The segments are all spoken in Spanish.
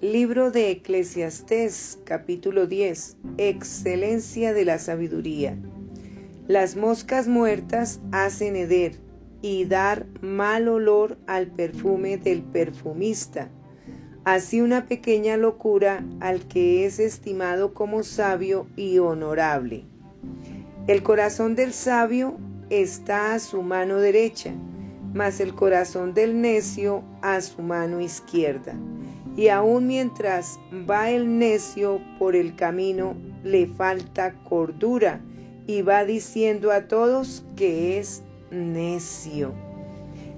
Libro de Eclesiastés, capítulo 10. Excelencia de la sabiduría. Las moscas muertas hacen heder y dar mal olor al perfume del perfumista. Así una pequeña locura al que es estimado como sabio y honorable. El corazón del sabio está a su mano derecha, mas el corazón del necio a su mano izquierda. Y aun mientras va el necio por el camino, le falta cordura y va diciendo a todos que es necio.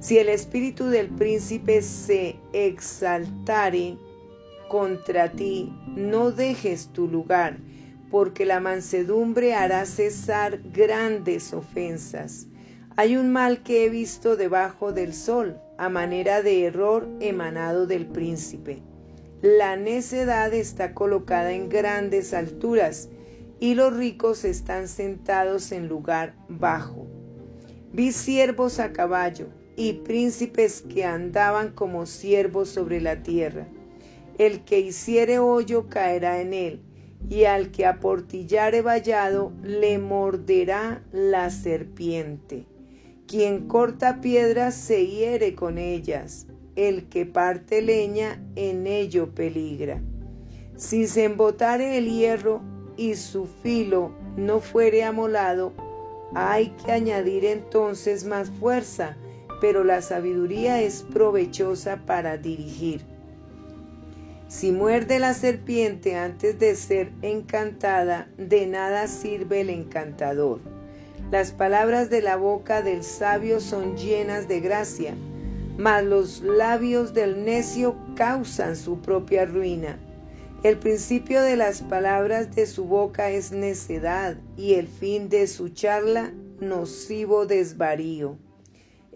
Si el espíritu del príncipe se exaltare contra ti, no dejes tu lugar, porque la mansedumbre hará cesar grandes ofensas. Hay un mal que he visto debajo del sol, a manera de error emanado del príncipe. La necedad está colocada en grandes alturas, y los ricos están sentados en lugar bajo. Vi siervos a caballo y príncipes que andaban como siervos sobre la tierra. El que hiciere hoyo caerá en él, y al que aportillare vallado le morderá la serpiente. Quien corta piedras se hiere con ellas, el que parte leña en ello peligra. Si se embotare el hierro y su filo no fuere amolado, hay que añadir entonces más fuerza, pero la sabiduría es provechosa para dirigir. Si muerde la serpiente antes de ser encantada, de nada sirve el encantador. Las palabras de la boca del sabio son llenas de gracia, mas los labios del necio causan su propia ruina. El principio de las palabras de su boca es necedad y el fin de su charla nocivo desvarío.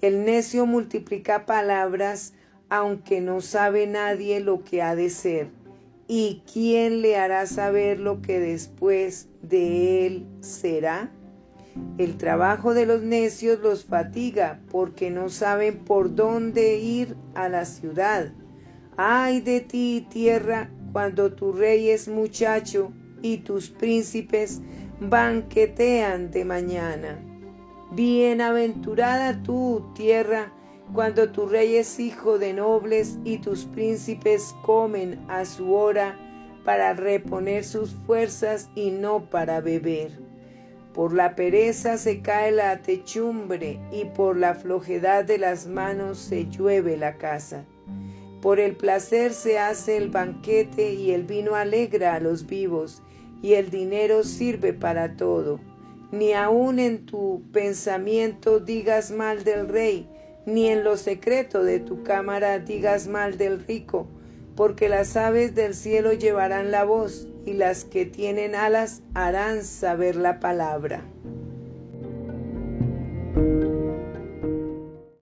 El necio multiplica palabras aunque no sabe nadie lo que ha de ser. ¿Y quién le hará saber lo que después de él será? El trabajo de los necios los fatiga porque no saben por dónde ir a la ciudad. Ay de ti, tierra, cuando tu rey es muchacho y tus príncipes banquetean de mañana. Bienaventurada tú, tierra, cuando tu rey es hijo de nobles y tus príncipes comen a su hora para reponer sus fuerzas y no para beber. Por la pereza se cae la techumbre y por la flojedad de las manos se llueve la casa. Por el placer se hace el banquete y el vino alegra a los vivos y el dinero sirve para todo. Ni aun en tu pensamiento digas mal del rey, ni en lo secreto de tu cámara digas mal del rico, porque las aves del cielo llevarán la voz y las que tienen alas harán saber la palabra.